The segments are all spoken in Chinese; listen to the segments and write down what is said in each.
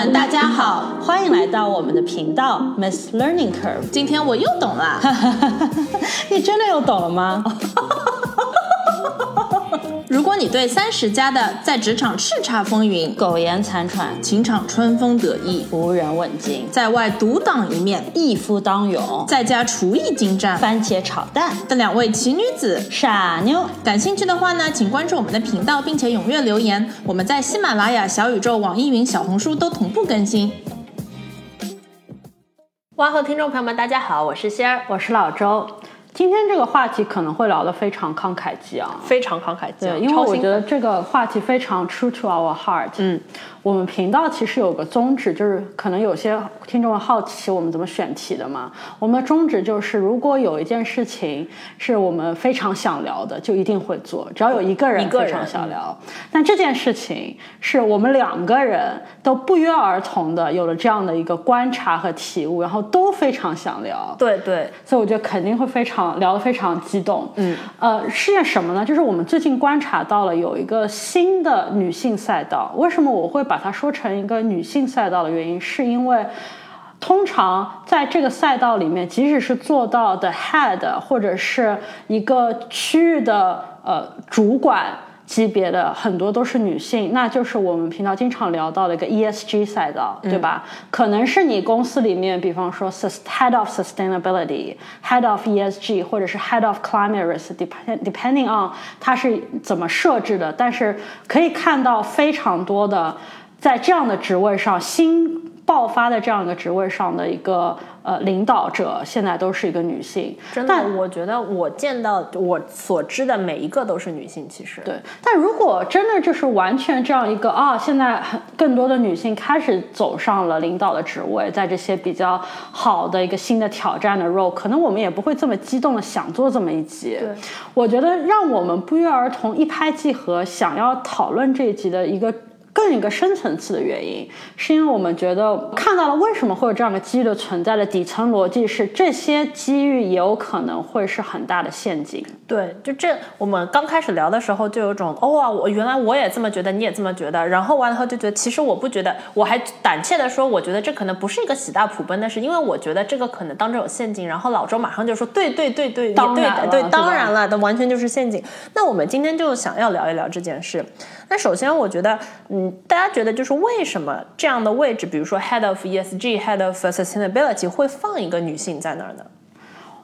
们，大家好，欢迎来到我们的频道 Miss Learning Curve。今天我又懂了，你真的又懂了吗？如果你对三十加的在职场叱咤风云、苟延残喘、情场春风得意、无人问津、在外独当一面、一夫当勇、在家厨艺精湛、番茄炒蛋的两位奇女子傻妞，感兴趣的话呢，请关注我们的频道，并且踊跃留言。我们在喜马拉雅、小宇宙、网易云、小红书都同步更新。哇后听众朋友们，大家好，我是仙儿，我是老周。今天这个话题可能会聊得非常慷慨激昂，非常慷慨激昂，因为我觉得这个话题非常 true to our heart。嗯。我们频道其实有个宗旨，就是可能有些听众好奇我们怎么选题的嘛。我们的宗旨就是，如果有一件事情是我们非常想聊的，就一定会做。只要有一个人非常想聊，但这件事情是我们两个人都不约而同的有了这样的一个观察和体悟，然后都非常想聊。对对，所以我觉得肯定会非常聊得非常激动。嗯，呃，是件什么呢？就是我们最近观察到了有一个新的女性赛道。为什么我会？把它说成一个女性赛道的原因，是因为通常在这个赛道里面，即使是做到的 head 或者是一个区域的呃主管。级别的很多都是女性，那就是我们频道经常聊到的一个 ESG 赛道，对吧？可能是你公司里面，比方说 Head of Sustainability、Head of ESG，或者是 Head of Climate Risk，depending on 它是怎么设置的，但是可以看到非常多的在这样的职位上新爆发的这样一个职位上的一个。呃，领导者现在都是一个女性，真的，我觉得我见到我所知的每一个都是女性。其实，对。但如果真的就是完全这样一个啊，现在很更多的女性开始走上了领导的职位，在这些比较好的一个新的挑战的 role，可能我们也不会这么激动的想做这么一集。对，我觉得让我们不约而同一拍即合，想要讨论这一集的一个。更一个深层次的原因，是因为我们觉得看到了为什么会有这样的机遇的存在的底层逻辑是，这些机遇也有可能会是很大的陷阱。对，就这，我们刚开始聊的时候就有种，哦啊，我原来我也这么觉得，你也这么觉得，然后完了后就觉得，其实我不觉得，我还胆怯的说，我觉得这可能不是一个喜大普奔的事，因为我觉得这个可能当中有陷阱。然后老周马上就说，对对对对，当然了，对，当然了，那完全就是陷阱。那我们今天就想要聊一聊这件事。那首先，我觉得，嗯，大家觉得就是为什么这样的位置，比如说 head of ESG、head of sustainability 会放一个女性在那儿呢？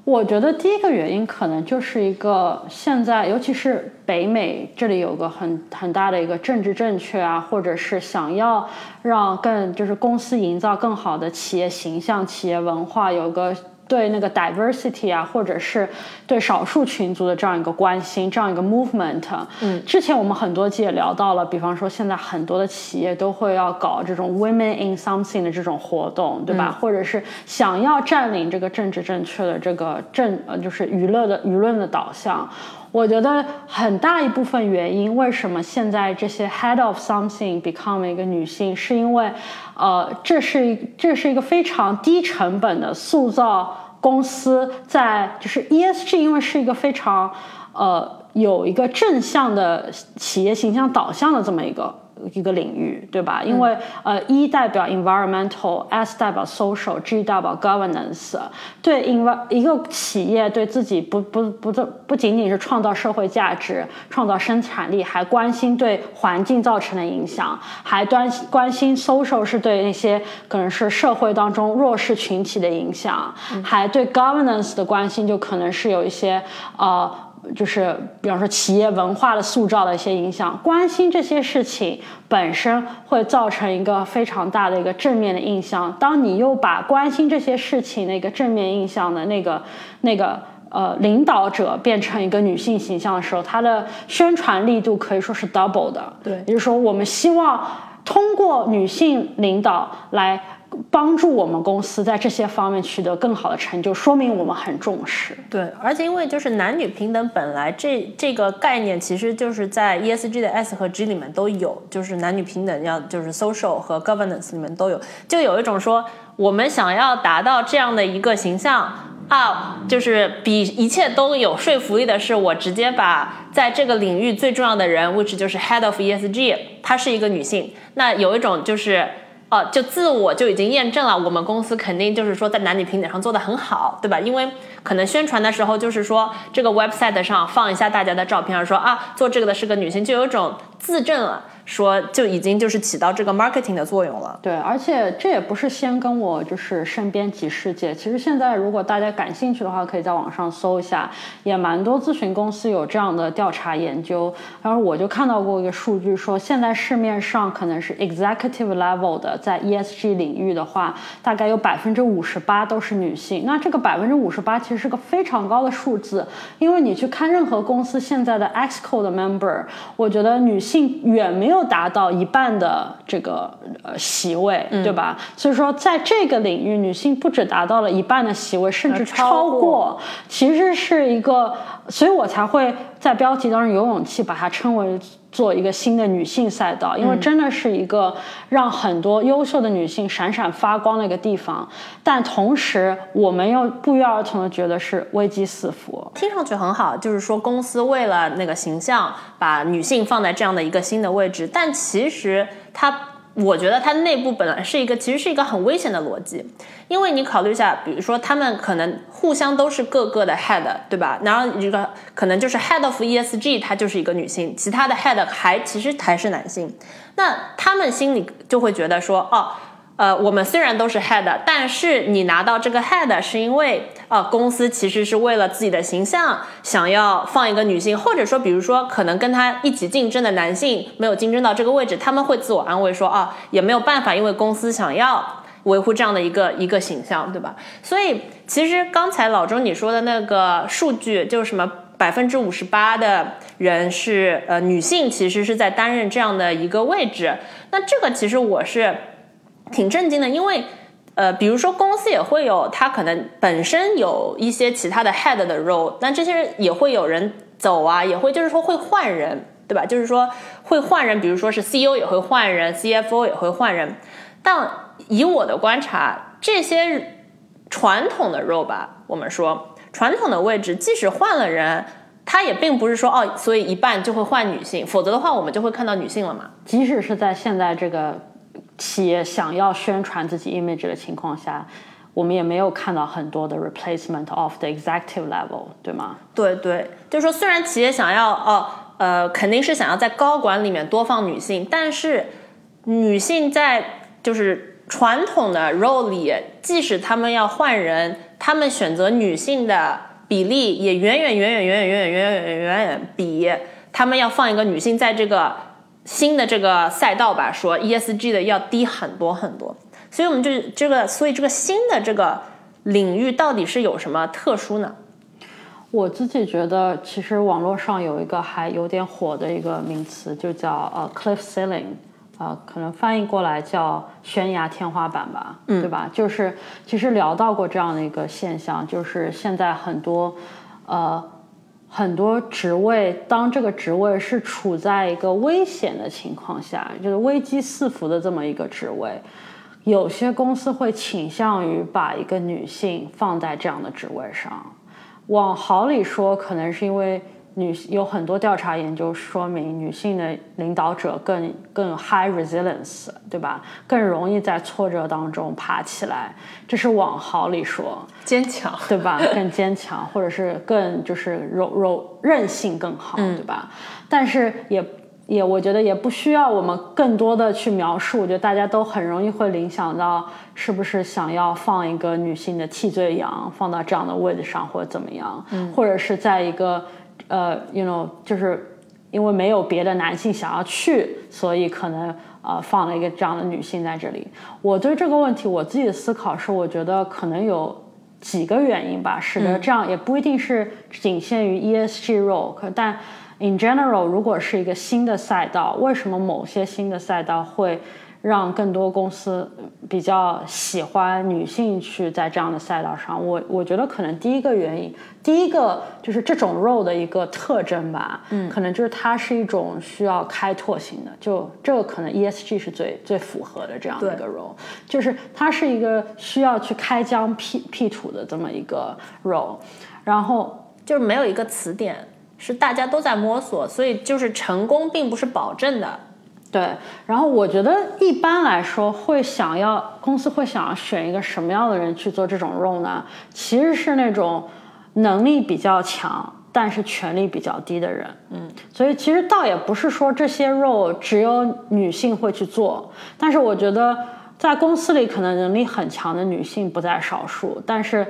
我觉得第一个原因可能就是一个现在，尤其是北美这里有个很很大的一个政治正确啊，或者是想要让更就是公司营造更好的企业形象、企业文化，有个。对那个 diversity 啊，或者是对少数群族的这样一个关心，这样一个 movement。嗯，之前我们很多集也聊到了，比方说现在很多的企业都会要搞这种 women in something 的这种活动，对吧？或者是想要占领这个政治正确的这个政呃，就是娱乐的舆论的导向。我觉得很大一部分原因，为什么现在这些 head of something become 一个女性，是因为，呃，这是一这是一个非常低成本的塑造公司在就是 ESG，因为是一个非常呃有一个正向的企业形象导向的这么一个。一个领域，对吧？因为呃，E 代表 environmental，S 代表 social，G 代表 governance。对，env 一个企业对自己不不不不不仅仅是创造社会价值、创造生产力，还关心对环境造成的影响，还关关心 social 是对那些可能是社会当中弱势群体的影响，还对 governance 的关心就可能是有一些呃。就是比方说企业文化的塑造的一些影响，关心这些事情本身会造成一个非常大的一个正面的印象。当你又把关心这些事情的一个正面印象的那个那个呃领导者变成一个女性形象的时候，它的宣传力度可以说是 double 的。对，也就是说，我们希望通过女性领导来。帮助我们公司在这些方面取得更好的成就，说明我们很重视。对，而且因为就是男女平等，本来这这个概念其实就是在 ESG 的 S 和 G 里面都有，就是男女平等要就是 social 和 governance 里面都有，就有一种说我们想要达到这样的一个形象啊，就是比一切都有说服力的是，我直接把在这个领域最重要的人，which 就是 head of ESG，她是一个女性，那有一种就是。哦，就自我就已经验证了，我们公司肯定就是说在男女平等上做的很好，对吧？因为可能宣传的时候就是说这个 website 上放一下大家的照片，说啊做这个的是个女性，就有一种自证了。说就已经就是起到这个 marketing 的作用了。对，而且这也不是先跟我就是身边几世界。其实现在如果大家感兴趣的话，可以在网上搜一下，也蛮多咨询公司有这样的调查研究。然后我就看到过一个数据，说现在市面上可能是 executive level 的在 ESG 领域的话，大概有百分之五十八都是女性。那这个百分之五十八其实是个非常高的数字，因为你去看任何公司现在的 Exco 的 member，我觉得女性远没有。达到一半的这个呃席位，对吧？所以说，在这个领域，女性不止达到了一半的席位，甚至超过，其实是一个，所以我才会在标题当中有勇气把它称为。做一个新的女性赛道，因为真的是一个让很多优秀的女性闪闪发光的一个地方。但同时，我们又不约而同的觉得是危机四伏。听上去很好，就是说公司为了那个形象，把女性放在这样的一个新的位置。但其实它，我觉得它内部本来是一个，其实是一个很危险的逻辑。因为你考虑一下，比如说他们可能互相都是各个的 head，对吧？然后一个可能就是 head of ESG，她就是一个女性，其他的 head 还其实还是男性。那他们心里就会觉得说，哦，呃，我们虽然都是 head，但是你拿到这个 head 是因为，呃，公司其实是为了自己的形象，想要放一个女性，或者说，比如说可能跟他一起竞争的男性没有竞争到这个位置，他们会自我安慰说，啊，也没有办法，因为公司想要。维护这样的一个一个形象，对吧？所以其实刚才老周你说的那个数据，就是什么百分之五十八的人是呃女性，其实是在担任这样的一个位置。那这个其实我是挺震惊的，因为呃，比如说公司也会有，它可能本身有一些其他的 head 的 role，那这些人也会有人走啊，也会就是说会换人，对吧？就是说会换人，比如说是 CEO 也会换人，CFO 也会换人，但以我的观察，这些传统的 role 吧，我们说传统的位置，即使换了人，他也并不是说哦，所以一半就会换女性，否则的话，我们就会看到女性了嘛。即使是在现在这个企业想要宣传自己 image 的情况下，我们也没有看到很多的 replacement of the executive level，对吗？对对，就是说，虽然企业想要哦，呃，肯定是想要在高管里面多放女性，但是女性在就是。传统的 role 里，即使他们要换人，他们选择女性的比例也远远远远远远远远远远远远比他们要放一个女性在这个新的这个赛道吧，说 ESG 的要低很多很多。所以我们就这个，所以这个新的这个领域到底是有什么特殊呢？我自己觉得，其实网络上有一个还有点火的一个名词，就叫呃 cliff ceiling。啊，可能翻译过来叫悬崖天花板吧，对吧？就是其实聊到过这样的一个现象，就是现在很多呃很多职位，当这个职位是处在一个危险的情况下，就是危机四伏的这么一个职位，有些公司会倾向于把一个女性放在这样的职位上。往好里说，可能是因为。女有很多调查研究说明，女性的领导者更更 high resilience，对吧？更容易在挫折当中爬起来，这是往好里说，坚强，对吧？更坚强，或者是更就是柔柔韧性更好，对吧？但是也也我觉得也不需要我们更多的去描述，我觉得大家都很容易会联想到，是不是想要放一个女性的替罪羊放到这样的位置上，或者怎么样，或者是在一个。呃，you know，就是因为没有别的男性想要去，所以可能呃放了一个这样的女性在这里。我对这个问题我自己的思考是，我觉得可能有几个原因吧，使得这样也不一定是仅限于 ESG role，但 in general，如果是一个新的赛道，为什么某些新的赛道会？让更多公司比较喜欢女性去在这样的赛道上，我我觉得可能第一个原因，第一个就是这种 role 的一个特征吧，嗯，可能就是它是一种需要开拓性的，就这个可能 ESG 是最最符合的这样的一个 role，就是它是一个需要去开疆辟辟土的这么一个 role，然后就是没有一个词典，是大家都在摸索，所以就是成功并不是保证的。对，然后我觉得一般来说会想要公司会想要选一个什么样的人去做这种 role 呢？其实是那种能力比较强，但是权力比较低的人。嗯，所以其实倒也不是说这些 role 只有女性会去做，但是我觉得在公司里可能能力很强的女性不在少数，但是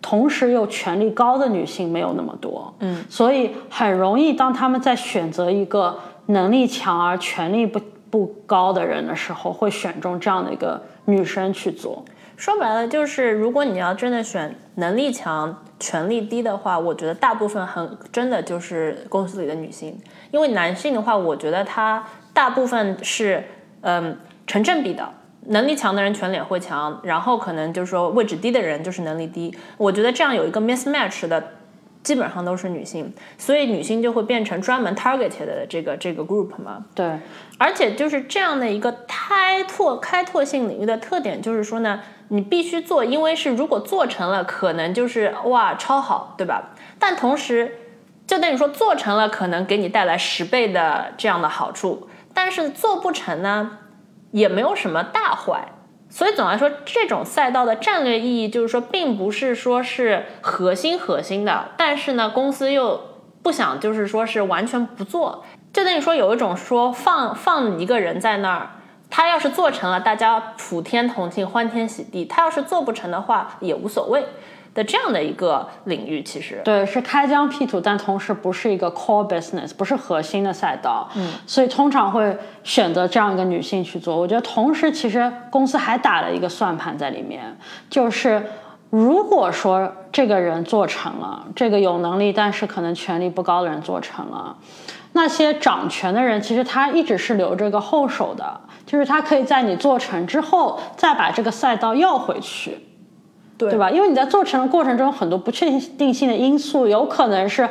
同时又权力高的女性没有那么多。嗯，所以很容易当他们在选择一个。能力强而权力不不高的人的时候，会选中这样的一个女生去做。说白了，就是如果你要真的选能力强、权力低的话，我觉得大部分很真的就是公司里的女性。因为男性的话，我觉得他大部分是嗯成正比的，能力强的人权力会强，然后可能就是说位置低的人就是能力低。我觉得这样有一个 mismatch 的。基本上都是女性，所以女性就会变成专门 targeted 的这个这个 group 嘛。对，而且就是这样的一个开拓开拓性领域的特点，就是说呢，你必须做，因为是如果做成了，可能就是哇超好，对吧？但同时，就等于说做成了，可能给你带来十倍的这样的好处，但是做不成呢，也没有什么大坏。所以总来说，这种赛道的战略意义就是说，并不是说是核心核心的，但是呢，公司又不想就是说是完全不做，就等于说有一种说放放一个人在那儿，他要是做成了，大家普天同庆，欢天喜地；他要是做不成的话，也无所谓。的这样的一个领域，其实对是开疆辟土，但同时不是一个 core business，不是核心的赛道。嗯，所以通常会选择这样一个女性去做。我觉得同时，其实公司还打了一个算盘在里面，就是如果说这个人做成了，这个有能力但是可能权力不高的人做成了，那些掌权的人其实他一直是留着个后手的，就是他可以在你做成之后再把这个赛道要回去。对吧？因为你在做成的过程中，很多不确定性的因素，有可能是。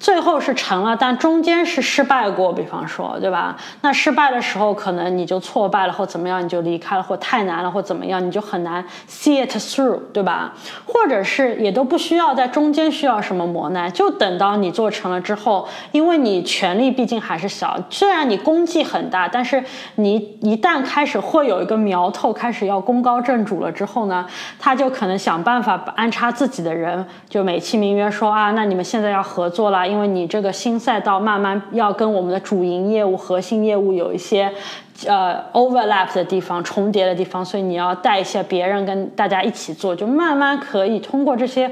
最后是成了，但中间是失败过，比方说，对吧？那失败的时候，可能你就挫败了，或怎么样，你就离开了，或太难了，或怎么样，你就很难 see it through，对吧？或者是也都不需要在中间需要什么磨难，就等到你做成了之后，因为你权力毕竟还是小，虽然你功绩很大，但是你一旦开始会有一个苗头，开始要功高震主了之后呢，他就可能想办法安插自己的人，就美其名曰说啊，那你们现在要合作了。因为你这个新赛道慢慢要跟我们的主营业务、核心业务有一些呃 overlap 的地方、重叠的地方，所以你要带一些别人跟大家一起做，就慢慢可以通过这些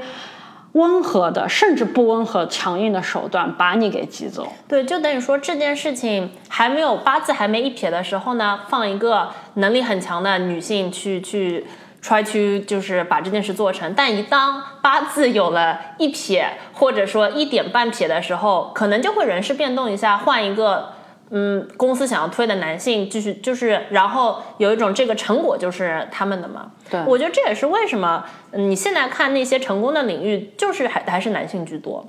温和的，甚至不温和、强硬的手段把你给挤走。对，就等于说这件事情还没有八字还没一撇的时候呢，放一个能力很强的女性去去。Try to 就是把这件事做成，但一当八字有了一撇或者说一点半撇的时候，可能就会人事变动一下，换一个嗯公司想要推的男性继续就是，然后有一种这个成果就是他们的嘛。对，我觉得这也是为什么你现在看那些成功的领域，就是还还是男性居多。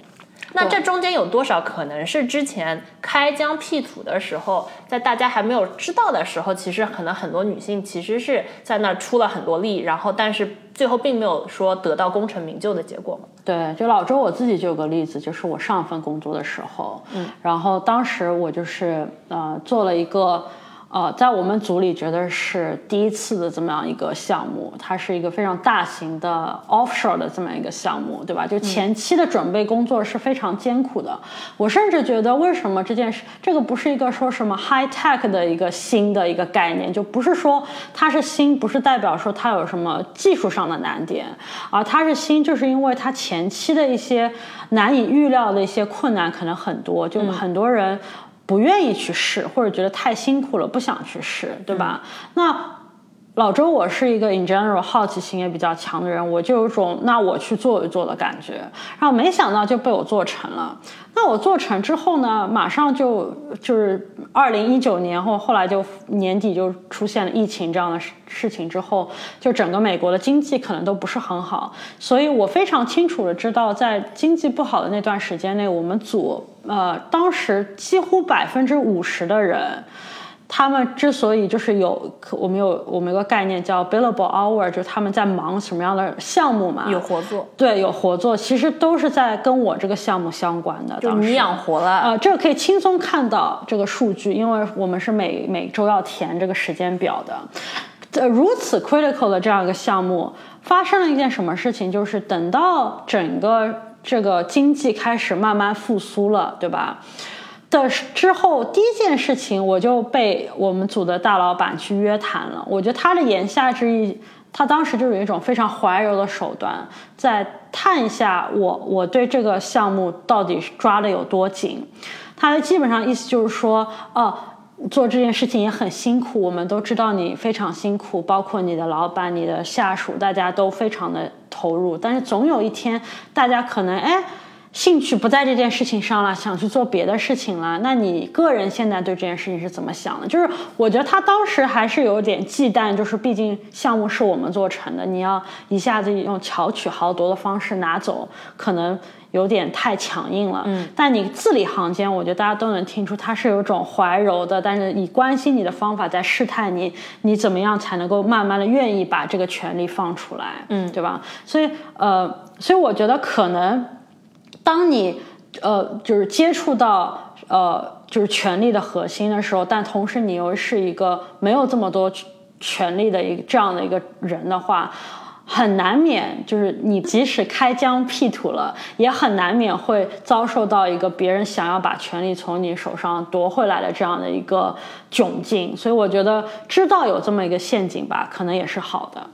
那这中间有多少可能是之前开疆辟土的时候，在大家还没有知道的时候，其实可能很多女性其实是在那儿出了很多力，然后但是最后并没有说得到功成名就的结果对，就老周我自己就有个例子，就是我上份工作的时候，嗯，然后当时我就是呃做了一个。呃，在我们组里觉得是第一次的这么样一个项目，它是一个非常大型的 offshore 的这么一个项目，对吧？就前期的准备工作是非常艰苦的。我甚至觉得，为什么这件事，这个不是一个说什么 high tech 的一个新的一个概念，就不是说它是新，不是代表说它有什么技术上的难点，而它是新，就是因为它前期的一些难以预料的一些困难可能很多，就很多人。不愿意去试，或者觉得太辛苦了，不想去试，对吧？那老周，我是一个 in general 好奇心也比较强的人，我就有种那我去做一做的感觉，然后没想到就被我做成了。那我做成之后呢，马上就就是二零一九年后，后来就年底就出现了疫情这样的事事情之后，就整个美国的经济可能都不是很好，所以我非常清楚的知道，在经济不好的那段时间内，我们组呃当时几乎百分之五十的人他们之所以就是有，我们有我们有个概念叫 billable hour，就是他们在忙什么样的项目嘛？有合作，对，有合作，其实都是在跟我这个项目相关的。就你养活了，呃，这个可以轻松看到这个数据，因为我们是每每周要填这个时间表的。呃，如此 critical 的这样一个项目，发生了一件什么事情？就是等到整个这个经济开始慢慢复苏了，对吧？的之后，第一件事情我就被我们组的大老板去约谈了。我觉得他的言下之意，他当时就有一种非常怀柔的手段，在探一下我我对这个项目到底抓的有多紧。他的基本上意思就是说，哦，做这件事情也很辛苦，我们都知道你非常辛苦，包括你的老板、你的下属，大家都非常的投入。但是总有一天，大家可能哎。兴趣不在这件事情上了，想去做别的事情了。那你个人现在对这件事情是怎么想的？就是我觉得他当时还是有点忌惮，就是毕竟项目是我们做成的，你要一下子用巧取豪夺的方式拿走，可能有点太强硬了。嗯。但你字里行间，我觉得大家都能听出他是有种怀柔的，但是以关心你的方法在试探你，你怎么样才能够慢慢的愿意把这个权利放出来？嗯，对吧？所以呃，所以我觉得可能。当你呃就是接触到呃就是权力的核心的时候，但同时你又是一个没有这么多权力的一个这样的一个人的话，很难免就是你即使开疆辟土了，也很难免会遭受到一个别人想要把权力从你手上夺回来的这样的一个窘境。所以我觉得知道有这么一个陷阱吧，可能也是好的。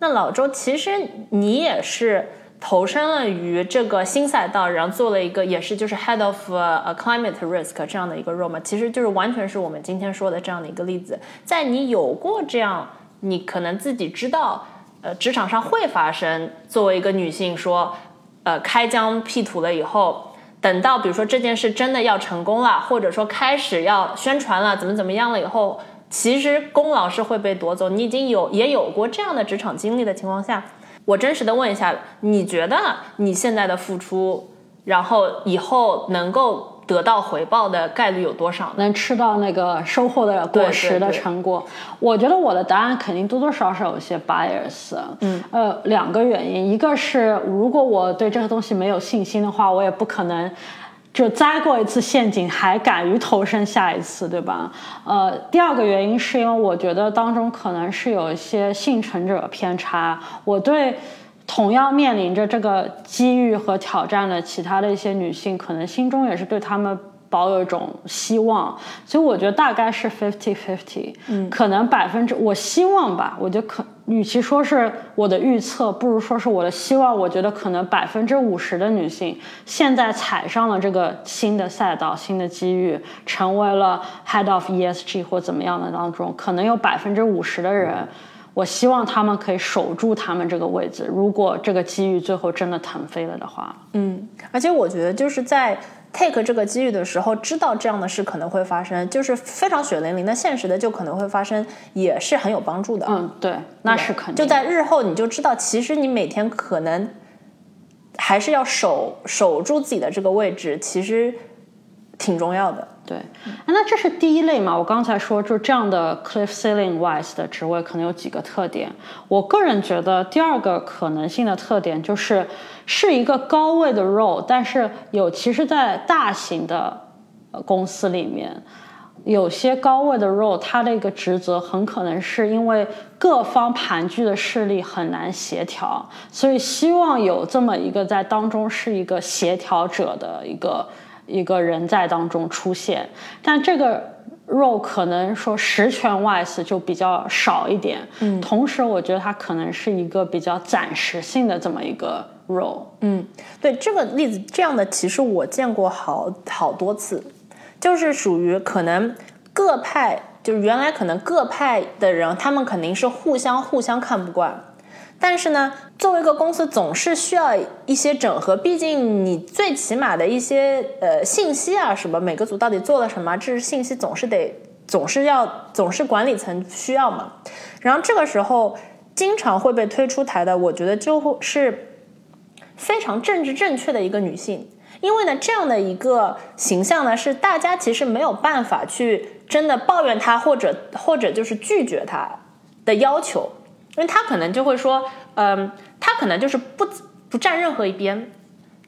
那老周，其实你也是。投身了于这个新赛道，然后做了一个也是就是 head of a climate risk 这样的一个 role 嘛，其实就是完全是我们今天说的这样的一个例子。在你有过这样，你可能自己知道，呃，职场上会发生，作为一个女性说，呃，开疆辟土了以后，等到比如说这件事真的要成功了，或者说开始要宣传了，怎么怎么样了以后，其实功劳是会被夺走。你已经有也有过这样的职场经历的情况下。我真实的问一下，你觉得你现在的付出，然后以后能够得到回报的概率有多少？能吃到那个收获的果实的成果？我觉得我的答案肯定多多少少有些 bias。嗯，呃，两个原因，一个是如果我对这个东西没有信心的话，我也不可能。就栽过一次陷阱，还敢于投身下一次，对吧？呃，第二个原因是因为我觉得当中可能是有一些幸存者偏差。我对同样面临着这个机遇和挑战的其他的一些女性，可能心中也是对他们。保有一种希望，所以我觉得大概是 fifty fifty，嗯，可能百分之我希望吧，我觉得可与其说是我的预测，不如说是我的希望。我觉得可能百分之五十的女性现在踩上了这个新的赛道、新的机遇，成为了 head of ESG 或怎么样的当中，可能有百分之五十的人，我希望他们可以守住他们这个位置。如果这个机遇最后真的腾飞了的话，嗯，而且我觉得就是在。take 这个机遇的时候，知道这样的事可能会发生，就是非常血淋淋的现实的，就可能会发生，也是很有帮助的。嗯，对，那是肯定。就在日后，你就知道，其实你每天可能还是要守守住自己的这个位置，其实挺重要的。对，那这是第一类嘛？我刚才说，就这样的 cliff ceiling wise 的职位，可能有几个特点。我个人觉得，第二个可能性的特点就是。是一个高位的 role，但是有其实，在大型的公司里面，有些高位的 role，它的一个职责很可能是因为各方盘踞的势力很难协调，所以希望有这么一个在当中是一个协调者的一个一个人在当中出现，但这个 role 可能说十全 wise 就比较少一点，嗯，同时我觉得它可能是一个比较暂时性的这么一个。role，嗯，对这个例子，这样的其实我见过好好多次，就是属于可能各派，就是原来可能各派的人，他们肯定是互相互相看不惯，但是呢，作为一个公司，总是需要一些整合，毕竟你最起码的一些呃信息啊什么，每个组到底做了什么，这是信息总是得总是要总是管理层需要嘛，然后这个时候经常会被推出台的，我觉得就是。非常政治正确的一个女性，因为呢，这样的一个形象呢，是大家其实没有办法去真的抱怨他，或者或者就是拒绝他的要求，因为他可能就会说，嗯，他可能就是不不站任何一边，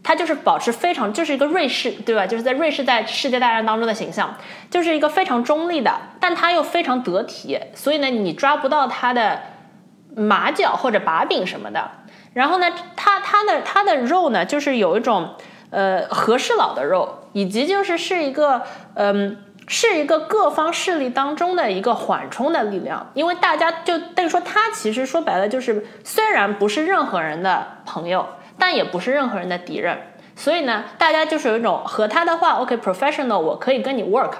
他就是保持非常就是一个瑞士，对吧？就是在瑞士在世界大战当中的形象，就是一个非常中立的，但他又非常得体，所以呢，你抓不到他的马脚或者把柄什么的。然后呢，他他的他的肉呢，就是有一种。呃，和事佬的肉，以及就是是一个，嗯，是一个各方势力当中的一个缓冲的力量，因为大家就等于说，他其实说白了就是，虽然不是任何人的朋友，但也不是任何人的敌人，所以呢，大家就是有一种和他的话，OK，professional，我可以跟你 work。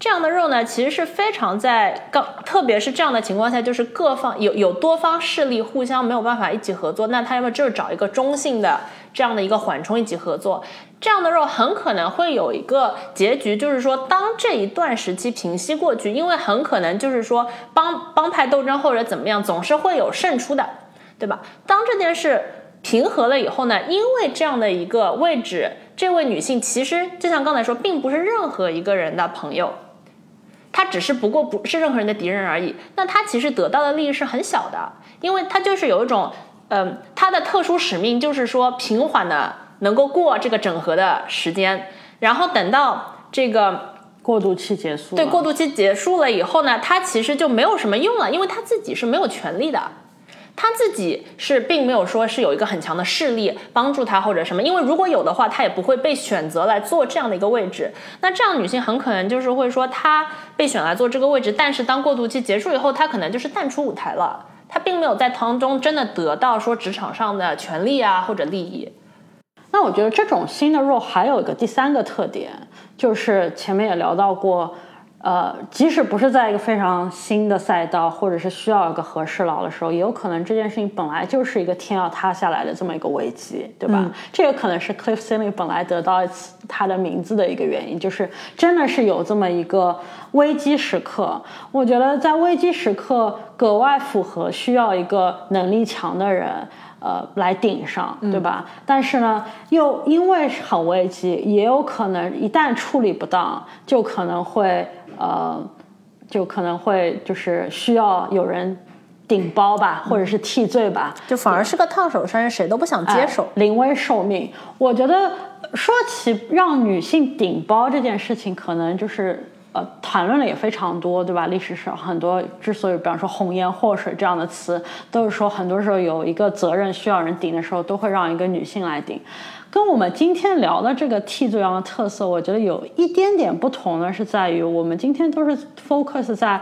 这样的肉呢，其实是非常在刚，特别是这样的情况下，就是各方有有多方势力互相没有办法一起合作，那他要么就是找一个中性的这样的一个缓冲一起合作。这样的肉很可能会有一个结局，就是说当这一段时期平息过去，因为很可能就是说帮帮派斗争或者怎么样，总是会有胜出的，对吧？当这件事平和了以后呢，因为这样的一个位置，这位女性其实就像刚才说，并不是任何一个人的朋友。她只是不过不是任何人的敌人而已，那她其实得到的利益是很小的，因为她就是有一种，嗯，她的特殊使命就是说平缓的能够过这个整合的时间，然后等到这个过渡期结束，对，过渡期结束了以后呢，他其实就没有什么用了，因为他自己是没有权利的。他自己是并没有说是有一个很强的势力帮助他或者什么，因为如果有的话，他也不会被选择来做这样的一个位置。那这样女性很可能就是会说，她被选来做这个位置，但是当过渡期结束以后，她可能就是淡出舞台了，她并没有在当中真的得到说职场上的权利啊或者利益。那我觉得这种新的 role 还有一个第三个特点，就是前面也聊到过。呃，即使不是在一个非常新的赛道，或者是需要一个和事佬的时候，也有可能这件事情本来就是一个天要塌下来的这么一个危机，对吧？这个可能是 Cliff s i l y 本来得到他的名字的一个原因，就是真的是有这么一个危机时刻。我觉得在危机时刻格外符合需要一个能力强的人。呃，来顶上，对吧？但是呢，又因为很危机，也有可能一旦处理不当，就可能会呃，就可能会就是需要有人顶包吧，或者是替罪吧，就反而是个烫手山，谁都不想接手，临危受命。我觉得说起让女性顶包这件事情，可能就是。呃，谈论的也非常多，对吧？历史上很多之所以，比方说“红颜祸水”这样的词，都是说很多时候有一个责任需要人顶的时候，都会让一个女性来顶。跟我们今天聊的这个替罪羊的特色，我觉得有一点点不同的是在于，我们今天都是 focus 在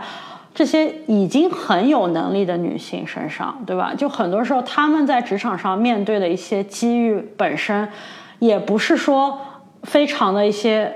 这些已经很有能力的女性身上，对吧？就很多时候她们在职场上面对的一些机遇本身，也不是说非常的一些。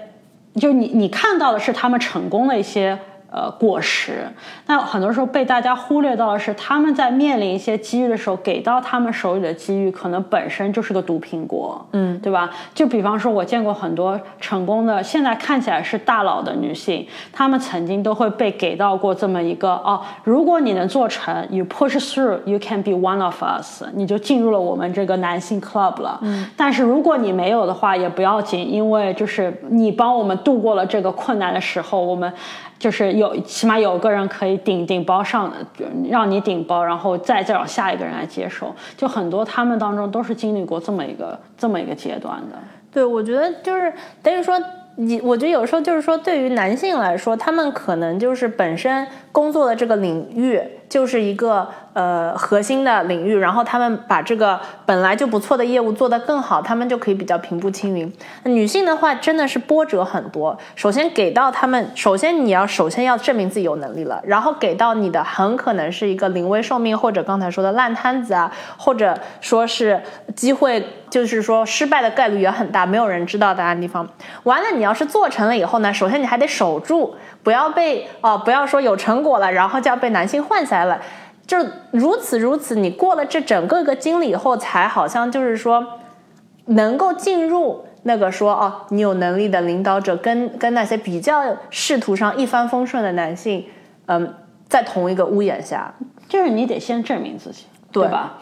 就你，你看到的是他们成功的一些。呃，果实。那很多时候被大家忽略到的是，他们在面临一些机遇的时候，给到他们手里的机遇可能本身就是个毒苹果，嗯，对吧？就比方说，我见过很多成功的，现在看起来是大佬的女性，她们曾经都会被给到过这么一个哦，如果你能做成，you push through，you can be one of us，你就进入了我们这个男性 club 了。嗯，但是如果你没有的话，也不要紧，因为就是你帮我们度过了这个困难的时候，我们。就是有起码有个人可以顶顶包上的，就让你顶包，然后再再找下一个人来接手。就很多他们当中都是经历过这么一个这么一个阶段的。对，我觉得就是等于说，你我觉得有时候就是说，对于男性来说，他们可能就是本身工作的这个领域就是一个。呃，核心的领域，然后他们把这个本来就不错的业务做得更好，他们就可以比较平步青云。女性的话，真的是波折很多。首先给到他们，首先你要首先要证明自己有能力了，然后给到你的很可能是一个临危受命，或者刚才说的烂摊子啊，或者说是机会，就是说失败的概率也很大，没有人知道的地方。完了，你要是做成了以后呢，首先你还得守住，不要被哦，不要说有成果了，然后就要被男性换下来了。就如此如此，你过了这整个一个经历以后，才好像就是说，能够进入那个说哦，你有能力的领导者，跟跟那些比较仕途上一帆风顺的男性，嗯，在同一个屋檐下，就是你得先证明自己，对吧？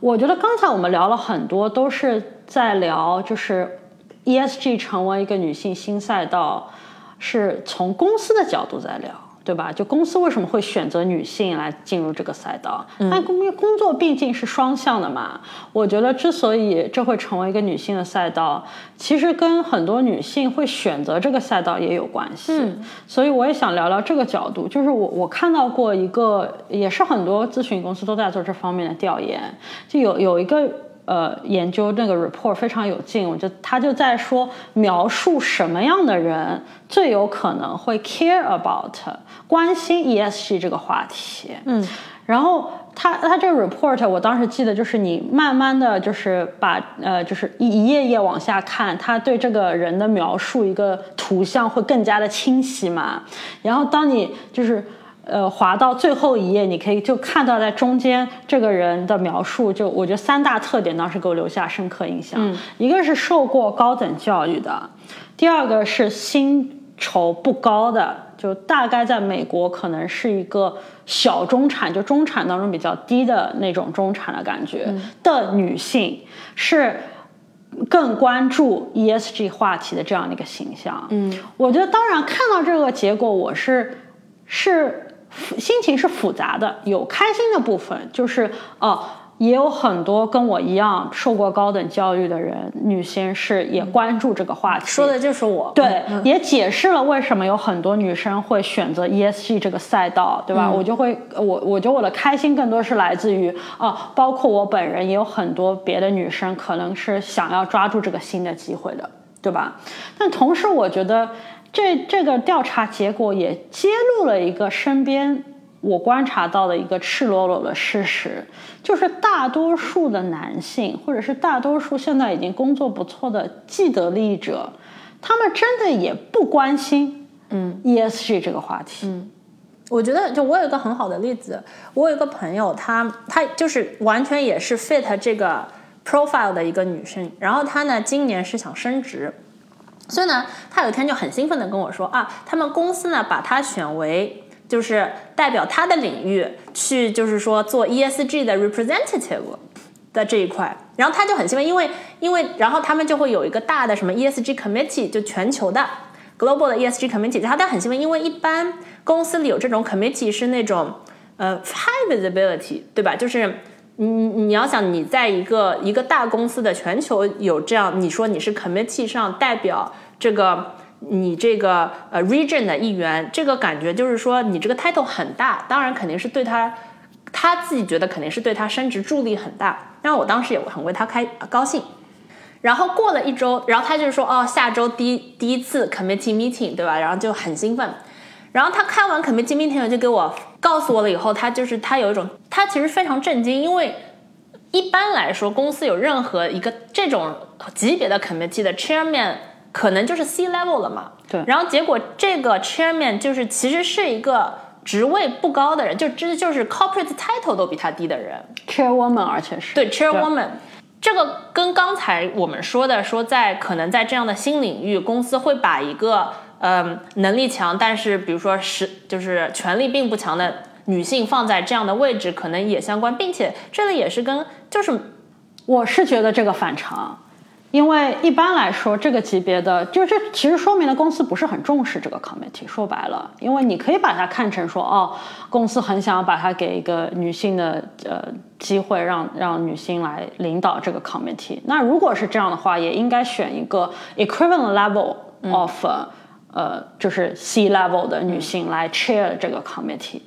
我觉得刚才我们聊了很多，都是在聊就是。ESG 成为一个女性新赛道，是从公司的角度在聊。对吧？就公司为什么会选择女性来进入这个赛道？那工工作毕竟是双向的嘛。我觉得之所以这会成为一个女性的赛道，其实跟很多女性会选择这个赛道也有关系。所以我也想聊聊这个角度。就是我我看到过一个，也是很多咨询公司都在做这方面的调研，就有有一个。呃，研究那个 report 非常有劲，我就他就在说描述什么样的人最有可能会 care about 关心 ESG 这个话题。嗯，然后他他这个 report 我当时记得就是你慢慢的就是把呃就是一一页页往下看，他对这个人的描述一个图像会更加的清晰嘛。然后当你就是。呃，滑到最后一页，你可以就看到在中间这个人的描述，就我觉得三大特点当时给我留下深刻印象。一个是受过高等教育的，第二个是薪酬不高的，就大概在美国可能是一个小中产，就中产当中比较低的那种中产的感觉的女性，是更关注 ESG 话题的这样的一个形象。嗯，我觉得当然看到这个结果，我是是。心情是复杂的，有开心的部分，就是哦，也有很多跟我一样受过高等教育的人，女性是也关注这个话题。说的就是我，对，也解释了为什么有很多女生会选择 ESG 这个赛道，对吧？我就会，我我觉得我的开心更多是来自于哦，包括我本人也有很多别的女生可能是想要抓住这个新的机会的，对吧？但同时，我觉得。这这个调查结果也揭露了一个身边我观察到的一个赤裸裸的事实，就是大多数的男性，或者是大多数现在已经工作不错的既得利益者，他们真的也不关心嗯 ESG 这个话题。嗯，我觉得就我有一个很好的例子，我有一个朋友，她她就是完全也是 fit 这个 profile 的一个女生，然后她呢今年是想升职。所以呢，他有一天就很兴奋的跟我说啊，他们公司呢把他选为就是代表他的领域去，就是说做 ESG 的 representative 的这一块。然后他就很兴奋，因为因为然后他们就会有一个大的什么 ESG committee，就全球的 global 的 ESG committee。他他很兴奋，因为一般公司里有这种 committee 是那种呃 high visibility，对吧？就是你你要想你在一个一个大公司的全球有这样，你说你是 committee 上代表这个你这个呃 region 的一员，这个感觉就是说你这个 title 很大，当然肯定是对他他自己觉得肯定是对他升职助力很大。那我当时也很为他开高兴。然后过了一周，然后他就说哦，下周第一第一次 committee meeting 对吧？然后就很兴奋。然后他看完 committee meeting 就给我告诉我了以后，他就是他有一种他其实非常震惊，因为一般来说公司有任何一个这种级别的 committee 的 chairman 可能就是 C level 了嘛。对。然后结果这个 chairman 就是其实是一个职位不高的人，就这就是 corporate title 都比他低的人。chairwoman 而且是对 chairwoman，这个跟刚才我们说的说在可能在这样的新领域，公司会把一个。嗯，能力强，但是比如说是就是权力并不强的女性放在这样的位置，可能也相关，并且这个也是跟就是，我是觉得这个反常，因为一般来说这个级别的，就这其实说明了公司不是很重视这个 committee。说白了，因为你可以把它看成说，哦，公司很想要把它给一个女性的呃机会，让让女性来领导这个 committee。那如果是这样的话，也应该选一个 equivalent level of。呃，就是 C level 的女性来 chair 这个 committee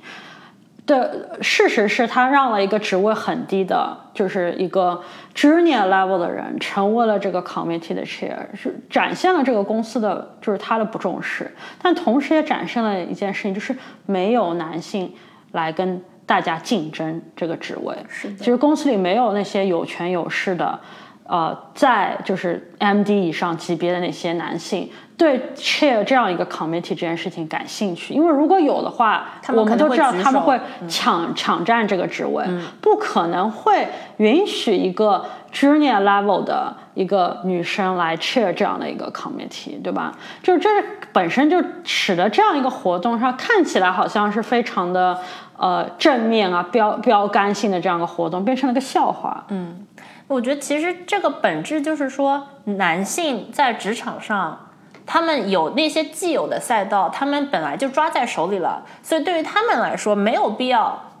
的事实是，他让了一个职位很低的，就是一个 junior level 的人成为了这个 committee 的 chair，是展现了这个公司的就是他的不重视，但同时也展现了一件事情，就是没有男性来跟大家竞争这个职位。是，其实公司里没有那些有权有势的，呃，在就是 MD 以上级别的那些男性。对 chair 这样一个 committee 这件事情感兴趣，因为如果有的话，我们都知道他们会抢抢占这个职位，不可能会允许一个 junior level 的一个女生来 chair 这样的一个 committee，对吧？就是这本身就使得这样一个活动上看起来好像是非常的呃正面啊标标杆性的这样一个活动变成了个笑话。嗯。我觉得其实这个本质就是说，男性在职场上，他们有那些既有的赛道，他们本来就抓在手里了，所以对于他们来说，没有必要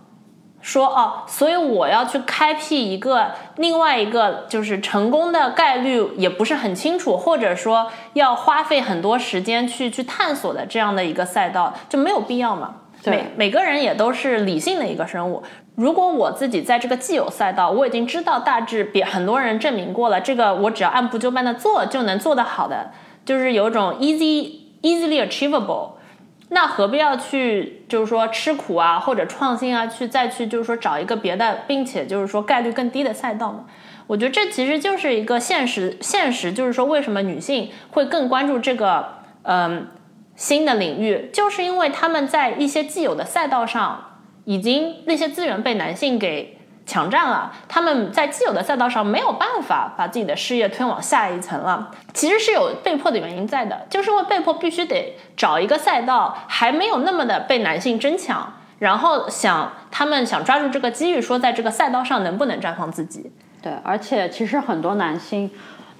说哦，所以我要去开辟一个另外一个，就是成功的概率也不是很清楚，或者说要花费很多时间去去探索的这样的一个赛道，就没有必要嘛。每每个人也都是理性的一个生物。如果我自己在这个既有赛道，我已经知道大致比很多人证明过了，这个我只要按部就班的做就能做得好的，就是有一种 easy easily achievable，那何必要去就是说吃苦啊或者创新啊，去再去就是说找一个别的，并且就是说概率更低的赛道呢？我觉得这其实就是一个现实，现实就是说为什么女性会更关注这个嗯新的领域，就是因为他们在一些既有的赛道上。已经那些资源被男性给抢占了，他们在既有的赛道上没有办法把自己的事业推往下一层了。其实是有被迫的原因在的，就是因为被迫必须得找一个赛道还没有那么的被男性争抢，然后想他们想抓住这个机遇，说在这个赛道上能不能绽放自己。对，而且其实很多男性。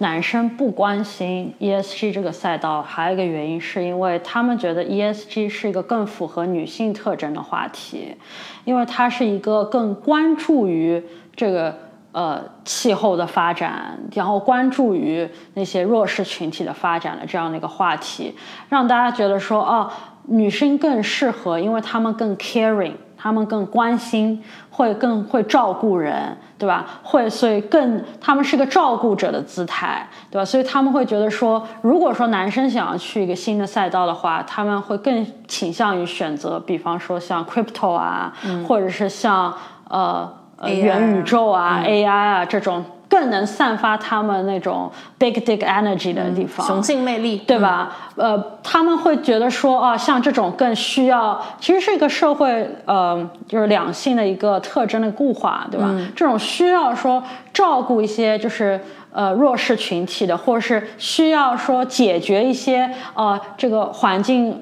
男生不关心 ESG 这个赛道，还有一个原因是因为他们觉得 ESG 是一个更符合女性特征的话题，因为它是一个更关注于这个呃气候的发展，然后关注于那些弱势群体的发展的这样的一个话题，让大家觉得说哦，女生更适合，因为她们更 caring。他们更关心，会更会照顾人，对吧？会所以更他们是个照顾者的姿态，对吧？所以他们会觉得说，如果说男生想要去一个新的赛道的话，他们会更倾向于选择，比方说像 crypto 啊，或者是像呃元宇宙啊、AI 啊这种。更能散发他们那种 big dick energy 的地方，雄性魅力，对吧？呃，他们会觉得说，啊，像这种更需要，其实是一个社会，呃，就是两性的一个特征的固化，对吧？这种需要说照顾一些就是呃弱势群体的，或者是需要说解决一些呃这个环境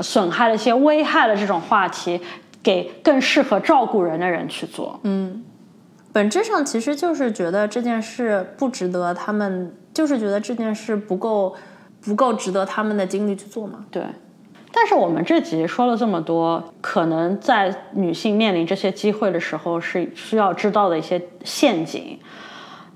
损害的一些危害的这种话题，给更适合照顾人的人去做，嗯。本质上其实就是觉得这件事不值得他们，就是觉得这件事不够，不够值得他们的精力去做嘛。对。但是我们这集说了这么多，可能在女性面临这些机会的时候是需要知道的一些陷阱。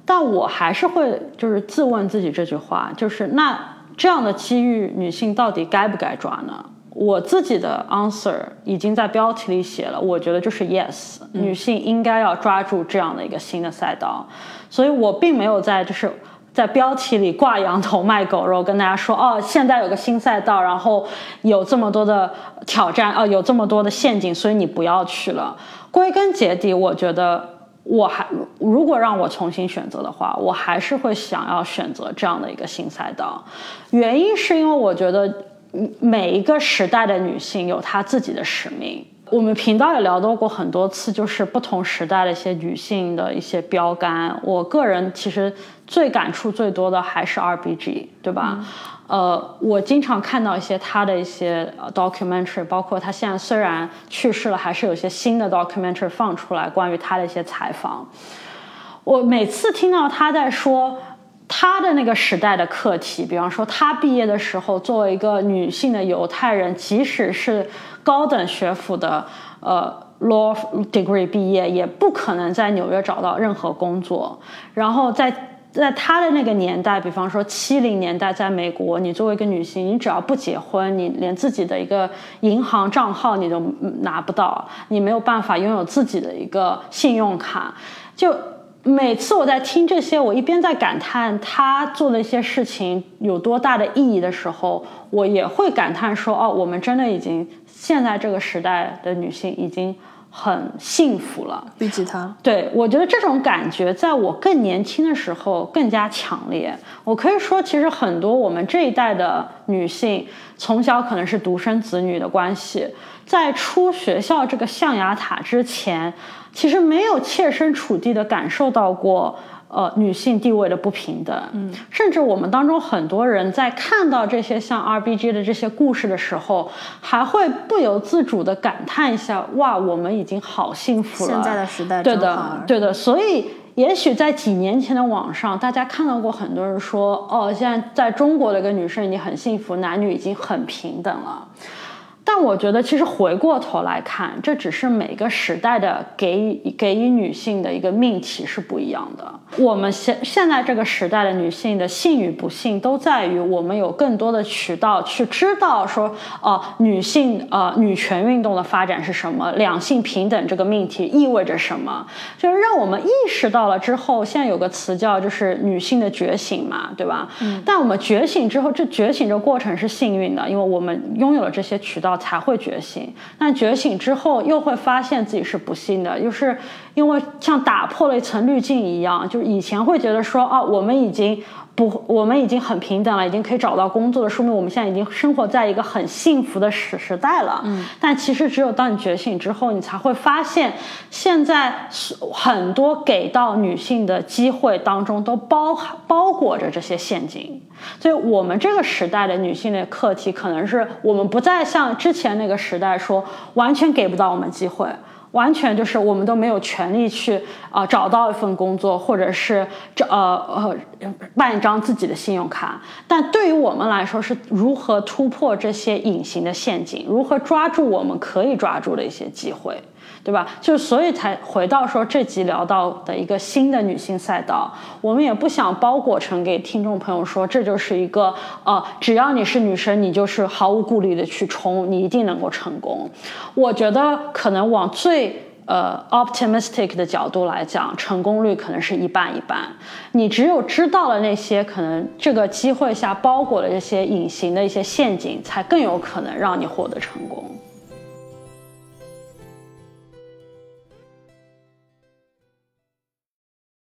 但我还是会就是自问自己这句话，就是那这样的机遇，女性到底该不该抓呢？我自己的 answer 已经在标题里写了，我觉得就是 yes，女性应该要抓住这样的一个新的赛道，所以我并没有在就是在标题里挂羊头卖狗肉，跟大家说哦，现在有个新赛道，然后有这么多的挑战，哦，有这么多的陷阱，所以你不要去了。归根结底，我觉得我还如果让我重新选择的话，我还是会想要选择这样的一个新赛道，原因是因为我觉得。每一个时代的女性有她自己的使命。我们频道也聊到过很多次，就是不同时代的一些女性的一些标杆。我个人其实最感触最多的还是 R.B.G，对吧？呃，我经常看到一些她的一些 documentary，包括她现在虽然去世了，还是有一些新的 documentary 放出来关于她的一些采访。我每次听到她在说。她的那个时代的课题，比方说，她毕业的时候，作为一个女性的犹太人，即使是高等学府的呃 law degree 毕业，也不可能在纽约找到任何工作。然后在在她的那个年代，比方说七零年代，在美国，你作为一个女性，你只要不结婚，你连自己的一个银行账号你都拿不到，你没有办法拥有自己的一个信用卡，就。每次我在听这些，我一边在感叹他做的一些事情有多大的意义的时候，我也会感叹说：哦，我们真的已经现在这个时代的女性已经很幸福了。比起他，对我觉得这种感觉在我更年轻的时候更加强烈。我可以说，其实很多我们这一代的女性，从小可能是独生子女的关系，在出学校这个象牙塔之前。其实没有切身处地的感受到过，呃，女性地位的不平等。嗯，甚至我们当中很多人在看到这些像 R B G 的这些故事的时候，还会不由自主的感叹一下：哇，我们已经好幸福了。现在的时代，对的，对的。所以也许在几年前的网上，大家看到过很多人说，哦，现在在中国的一个女生已经很幸福，男女已经很平等了。但我觉得，其实回过头来看，这只是每个时代的给予给予女性的一个命题是不一样的。我们现现在这个时代的女性的幸与不幸，都在于我们有更多的渠道去知道说，哦，女性呃女权运动的发展是什么，两性平等这个命题意味着什么，就是让我们意识到了之后，现在有个词叫就是女性的觉醒嘛，对吧？嗯。但我们觉醒之后，这觉醒这个过程是幸运的，因为我们拥有了这些渠道。才会觉醒，但觉醒之后又会发现自己是不幸的，就是因为像打破了一层滤镜一样，就是以前会觉得说，啊，我们已经。不，我们已经很平等了，已经可以找到工作了，说明我们现在已经生活在一个很幸福的时时代了。嗯，但其实只有当你觉醒之后，你才会发现，现在很多给到女性的机会当中都包包裹着这些陷阱。所以，我们这个时代的女性的课题，可能是我们不再像之前那个时代说，完全给不到我们机会。完全就是我们都没有权利去啊找到一份工作，或者是找呃呃办一张自己的信用卡。但对于我们来说，是如何突破这些隐形的陷阱，如何抓住我们可以抓住的一些机会。对吧？就所以才回到说这集聊到的一个新的女性赛道，我们也不想包裹成给听众朋友说这就是一个呃，只要你是女生，你就是毫无顾虑的去冲，你一定能够成功。我觉得可能往最呃 optimistic 的角度来讲，成功率可能是一半一半。你只有知道了那些可能这个机会下包裹的这些隐形的一些陷阱，才更有可能让你获得成功。